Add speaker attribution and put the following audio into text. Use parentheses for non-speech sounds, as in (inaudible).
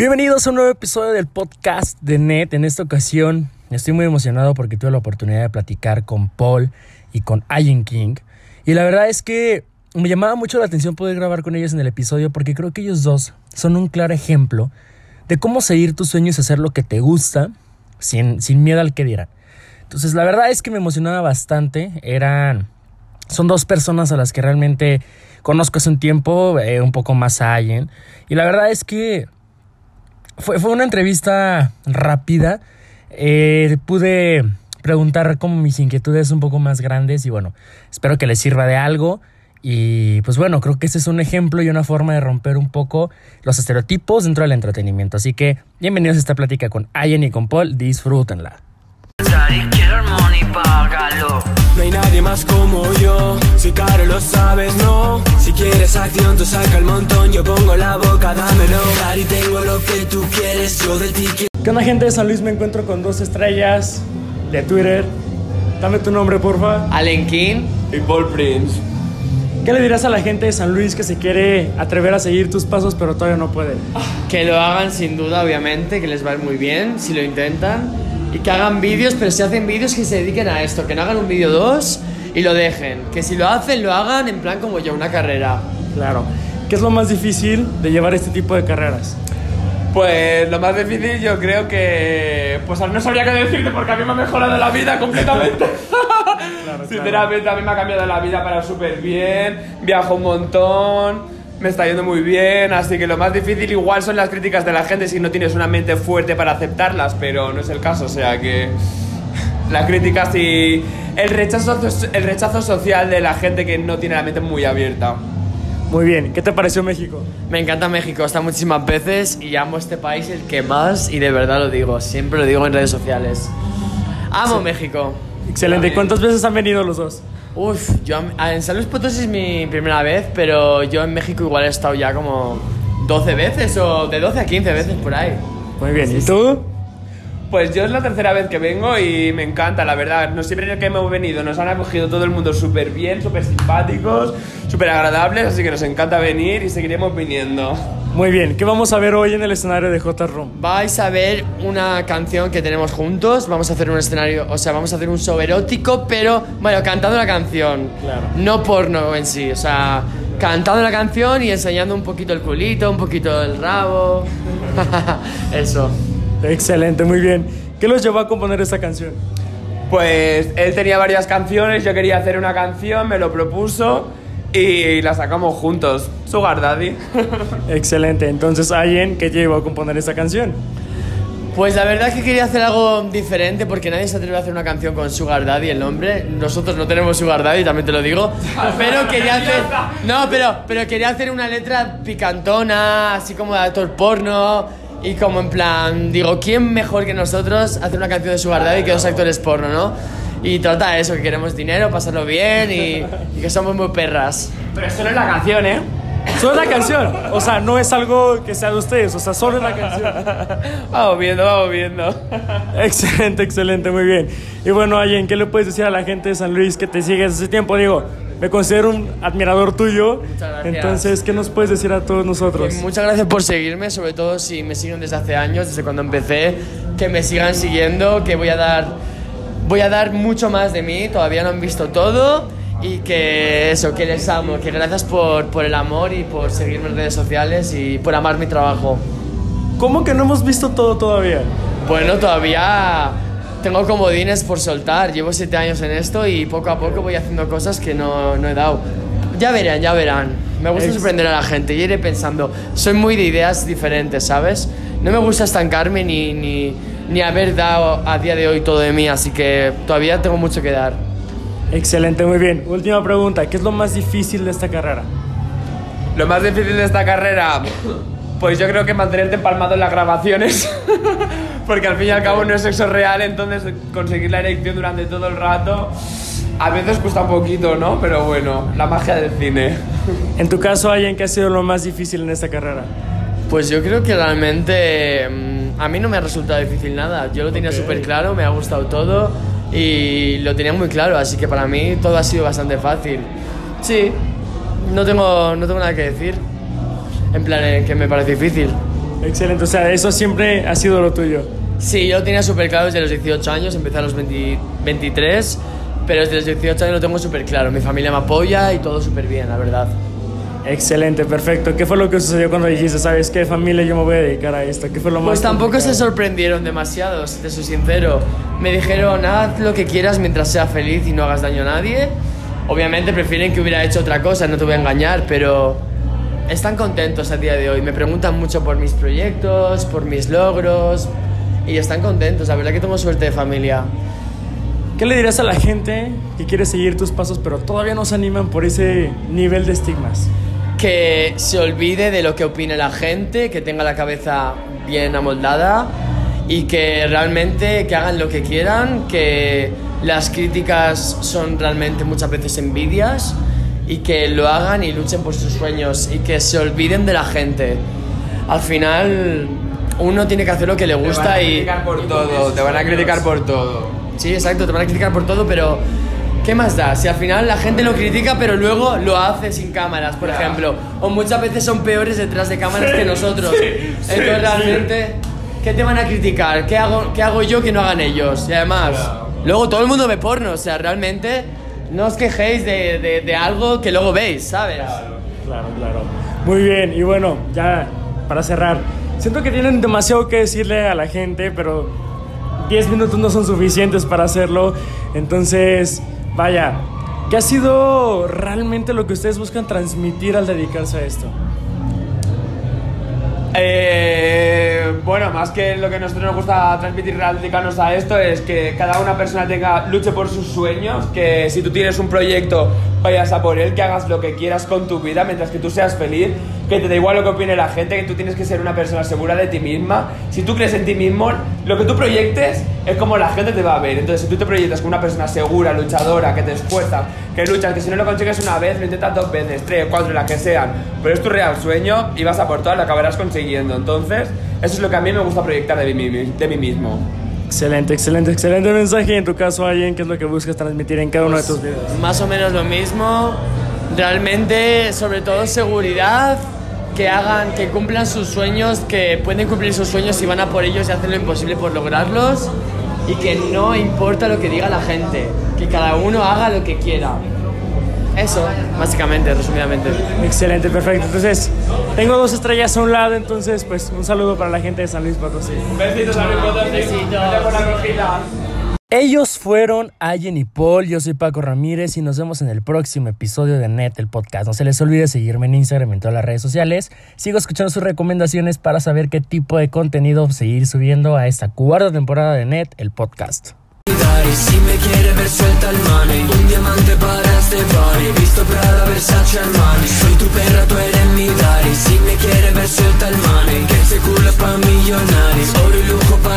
Speaker 1: Bienvenidos a un nuevo episodio del podcast de NET. En esta ocasión estoy muy emocionado porque tuve la oportunidad de platicar con Paul y con Ian King. Y la verdad es que me llamaba mucho la atención poder grabar con ellos en el episodio porque creo que ellos dos son un claro ejemplo de cómo seguir tus sueños y hacer lo que te gusta sin, sin miedo al que dirán. Entonces la verdad es que me emocionaba bastante. Eran... Son dos personas a las que realmente conozco hace un tiempo, eh, un poco más a Ian. Y la verdad es que fue, fue una entrevista rápida. Eh, pude preguntar como mis inquietudes un poco más grandes y bueno, espero que les sirva de algo. Y pues bueno, creo que este es un ejemplo y una forma de romper un poco los estereotipos dentro del entretenimiento. Así que bienvenidos a esta plática con Ayen y con Paul, disfrútenla.
Speaker 2: No hay nadie más como yo, si caro lo sabes, no Si quieres acción, tú saca el montón, yo pongo la boca, dámelo Y tengo lo que tú quieres, yo de ti quiero
Speaker 1: ¿Qué onda gente de San Luis? Me encuentro con dos estrellas de Twitter. Dame tu nombre, porfa.
Speaker 3: Allen King.
Speaker 4: Y Paul Prince.
Speaker 1: ¿Qué le dirás a la gente de San Luis que se quiere atrever a seguir tus pasos pero todavía no puede?
Speaker 3: Que lo hagan sin duda, obviamente, que les va a ir muy bien si lo intentan. Y que hagan vídeos, pero si hacen vídeos que se dediquen a esto, que no hagan un vídeo dos y lo dejen. Que si lo hacen, lo hagan en plan como yo, una carrera.
Speaker 1: Claro. ¿Qué es lo más difícil de llevar este tipo de carreras?
Speaker 4: Pues lo más difícil yo creo que... Pues no sabría qué decirte porque a mí me ha mejorado la vida completamente. (laughs) Sinceramente a mí me ha cambiado la vida para súper bien. Viajo un montón. Me está yendo muy bien, así que lo más difícil igual son las críticas de la gente si no tienes una mente fuerte para aceptarlas, pero no es el caso, o sea que (laughs) las críticas y el rechazo, el rechazo social de la gente que no tiene la mente muy abierta.
Speaker 1: Muy bien, ¿qué te pareció México?
Speaker 3: Me encanta México, he estado muchísimas veces y amo este país el que más y de verdad lo digo, siempre lo digo en redes sociales. Amo México.
Speaker 1: Excelente, ¿y cuántas veces han venido los dos?
Speaker 3: Uf, yo en San Luis Potosí es mi primera vez, pero yo en México igual he estado ya como 12 veces o de 12 a 15 veces por ahí.
Speaker 1: Muy bien, ¿y tú?
Speaker 4: Pues yo es la tercera vez que vengo y me encanta, la verdad. No siempre que hemos venido nos han acogido todo el mundo súper bien, súper simpáticos, súper agradables, así que nos encanta venir y seguiremos viniendo.
Speaker 1: Muy bien, ¿qué vamos a ver hoy en el escenario de J Room?
Speaker 3: Vais a ver una canción que tenemos juntos, vamos a hacer un escenario, o sea, vamos a hacer un show erótico, pero bueno, cantando la canción,
Speaker 1: Claro.
Speaker 3: no porno en sí, o sea, cantando la canción y enseñando un poquito el culito, un poquito el rabo, (laughs) eso.
Speaker 1: Excelente, muy bien. ¿Qué los llevó a componer esta canción?
Speaker 4: Pues él tenía varias canciones, yo quería hacer una canción, me lo propuso y la sacamos juntos. Sugar Daddy. (laughs)
Speaker 1: Excelente, entonces alguien que llevó a componer esta canción.
Speaker 3: Pues la verdad es que quería hacer algo diferente porque nadie se atreve a hacer una canción con Sugar Daddy, el nombre. Nosotros no tenemos Sugar Daddy, también te lo digo. (laughs) Pero quería hacer. No, pero, pero quería hacer una letra picantona, así como de actor porno. Y como en plan, digo, ¿quién mejor que nosotros hacer una canción de Sugar Daddy que dos actores porno, no? Y trata de eso, que queremos dinero, pasarlo bien y, y que somos muy perras.
Speaker 4: Pero eso no es la canción, ¿eh?
Speaker 1: Solo es la canción, o sea, no es algo que sea de ustedes, o sea, solo es la canción.
Speaker 4: Vamos viendo, vamos viendo.
Speaker 1: Excelente, excelente, muy bien. Y bueno, Allen, ¿qué le puedes decir a la gente de San Luis que te sigue desde ese tiempo? Digo, me considero un admirador tuyo.
Speaker 3: Muchas gracias.
Speaker 1: Entonces, ¿qué nos puedes decir a todos nosotros?
Speaker 3: Muchas gracias por seguirme, sobre todo si me siguen desde hace años, desde cuando empecé, que me sigan siguiendo, que voy a dar, voy a dar mucho más de mí, todavía no han visto todo y que eso, que les amo, que gracias por, por el amor y por seguirme en redes sociales y por amar mi trabajo.
Speaker 1: ¿Cómo que no hemos visto todo todavía?
Speaker 3: Bueno, todavía tengo comodines por soltar, llevo siete años en esto y poco a poco voy haciendo cosas que no, no he dado. Ya verán, ya verán. Me gusta sorprender a la gente y iré pensando. Soy muy de ideas diferentes, ¿sabes? No me gusta estancarme ni, ni, ni haber dado a día de hoy todo de mí, así que todavía tengo mucho que dar.
Speaker 1: Excelente, muy bien. Última pregunta, ¿qué es lo más difícil de esta carrera?
Speaker 4: Lo más difícil de esta carrera, pues yo creo que mantenerte empalmado en las grabaciones. (laughs) Porque al fin y al cabo no es sexo real, entonces conseguir la erección durante todo el rato a veces cuesta un poquito, ¿no? Pero bueno, la magia del cine.
Speaker 1: En tu caso, Allen, ¿qué ha sido lo más difícil en esta carrera?
Speaker 3: Pues yo creo que realmente mm, a mí no me ha resultado difícil nada. Yo lo tenía
Speaker 1: Ok.
Speaker 3: súper claro, me ha gustado todo y lo tenía muy claro, así que para mí todo ha sido bastante fácil. Sí, no tengo, no tengo nada que decir. En plan, eh, que me parece difícil.
Speaker 1: Excelente, o sea, eso siempre ha sido lo tuyo.
Speaker 3: Sí, yo lo tenía súper claro desde los 18 años, empecé a los 20 23, pero desde los 18 años lo tengo súper claro. Mi familia me apoya y todo súper bien, la verdad.
Speaker 1: Excelente, perfecto. ¿Qué fue lo que sucedió cuando dijiste, sabes qué familia, yo me voy a dedicar a esto? ¿Qué fue lo más
Speaker 3: Pues tampoco se
Speaker 1: complicado?
Speaker 3: sorprendieron demasiado, si te soy sincero. Me dijeron, haz lo que quieras mientras sea feliz y no hagas daño a nadie. Obviamente prefieren que hubiera hecho otra cosa, no te voy a engañar, pero están contentos a día de hoy. Me preguntan mucho por mis proyectos, por mis logros y están contentos. La verdad que tengo suerte de familia.
Speaker 1: ¿Qué le dirías a la gente que quiere seguir tus pasos pero todavía no se animan por ese nivel de estigmas?
Speaker 3: que se olvide de lo que opine la gente, que tenga la cabeza bien amoldada y que realmente que hagan lo que quieran, que las críticas son realmente muchas veces envidias y que lo hagan y luchen por sus sueños y que se olviden de la gente. Al final uno tiene que hacer lo que le
Speaker 4: Te van
Speaker 3: gusta
Speaker 4: a
Speaker 3: y
Speaker 4: por todo, te van a criticar por todo.
Speaker 3: Sí, exacto, te van a criticar por todo, pero ¿qué más da? Si al final la gente lo critica, pero luego lo hace sin cámaras, por ejemplo. O muchas veces son peores detrás de cámaras que nosotros. Entonces, realmente, ¿qué te van a criticar? ¿Qué hago, ¿Qué hago yo que no hagan ellos? Y además, luego todo el mundo ve porno, o sea, realmente no os quejéis de, de- de algo que luego veis, ¿sabes?
Speaker 1: Claro, claro. Muy bien, y bueno, ya para cerrar, siento que tienen demasiado que decirle a la gente, pero 10 minutos no son suficientes para hacerlo. Entonces, vaya, ¿qué ha sido realmente lo que ustedes buscan transmitir al dedicarse a esto?
Speaker 4: Eh, bueno, más que lo que a nosotros nos gusta transmitir dedicarnos a esto es que cada una persona tenga luche por sus sueños, que si tú tienes un proyecto vayas a por él, que hagas lo que quieras con tu vida mientras que tú seas feliz, que te da igual lo que opine la gente, que tú tienes que ser una persona segura de ti misma. Si tú crees en ti mismo, lo que tú proyectes es como la gente te va a ver. Entonces, si tú te proyectas como una persona segura, luchadora, que te esfuerzas, que luchas, que si no lo consigues una vez, lo intentas dos veces, tres, cuatro, las que sean, pero es tu real sueño y vas a por todo, lo acabarás consiguiendo. Entonces, eso es lo que a mí me gusta proyectar de mí, de mí mismo.
Speaker 1: Excelente, excelente, excelente mensaje. Y en tu caso, alguien, ¿qué es lo que buscas transmitir en cada uno de tus videos?
Speaker 3: Más o menos lo mismo. Realmente, sobre todo seguridad, que hagan, que cumplan sus sueños, que pueden cumplir sus sueños si van a por ellos y hacen lo imposible por lograrlos. Y que no importa lo que diga la gente, que cada uno haga lo que quiera. Eso, básicamente, resumidamente.
Speaker 1: Excelente, perfecto. Entonces, tengo dos estrellas a un lado, entonces, pues un saludo para la gente de San Luis Potosí.
Speaker 4: Besitos a mi
Speaker 3: Besitos.
Speaker 4: por la rojita.
Speaker 1: Ellos fueron Allen y Paul, yo soy Paco Ramírez y nos vemos en el próximo episodio de Net, el podcast. No se les olvide seguirme en Instagram y en todas las redes sociales. Sigo escuchando sus recomendaciones para saber qué tipo de contenido seguir subiendo a esta cuarta temporada de Net, el podcast.
Speaker 2: Y si me quiere ver suelta el money. Un diamante para este party Visto Prada, Versace, Armani Soy tu perra, tú eres mi daddy Si me quiere ver suelta el money Que ese culo es pa' millonario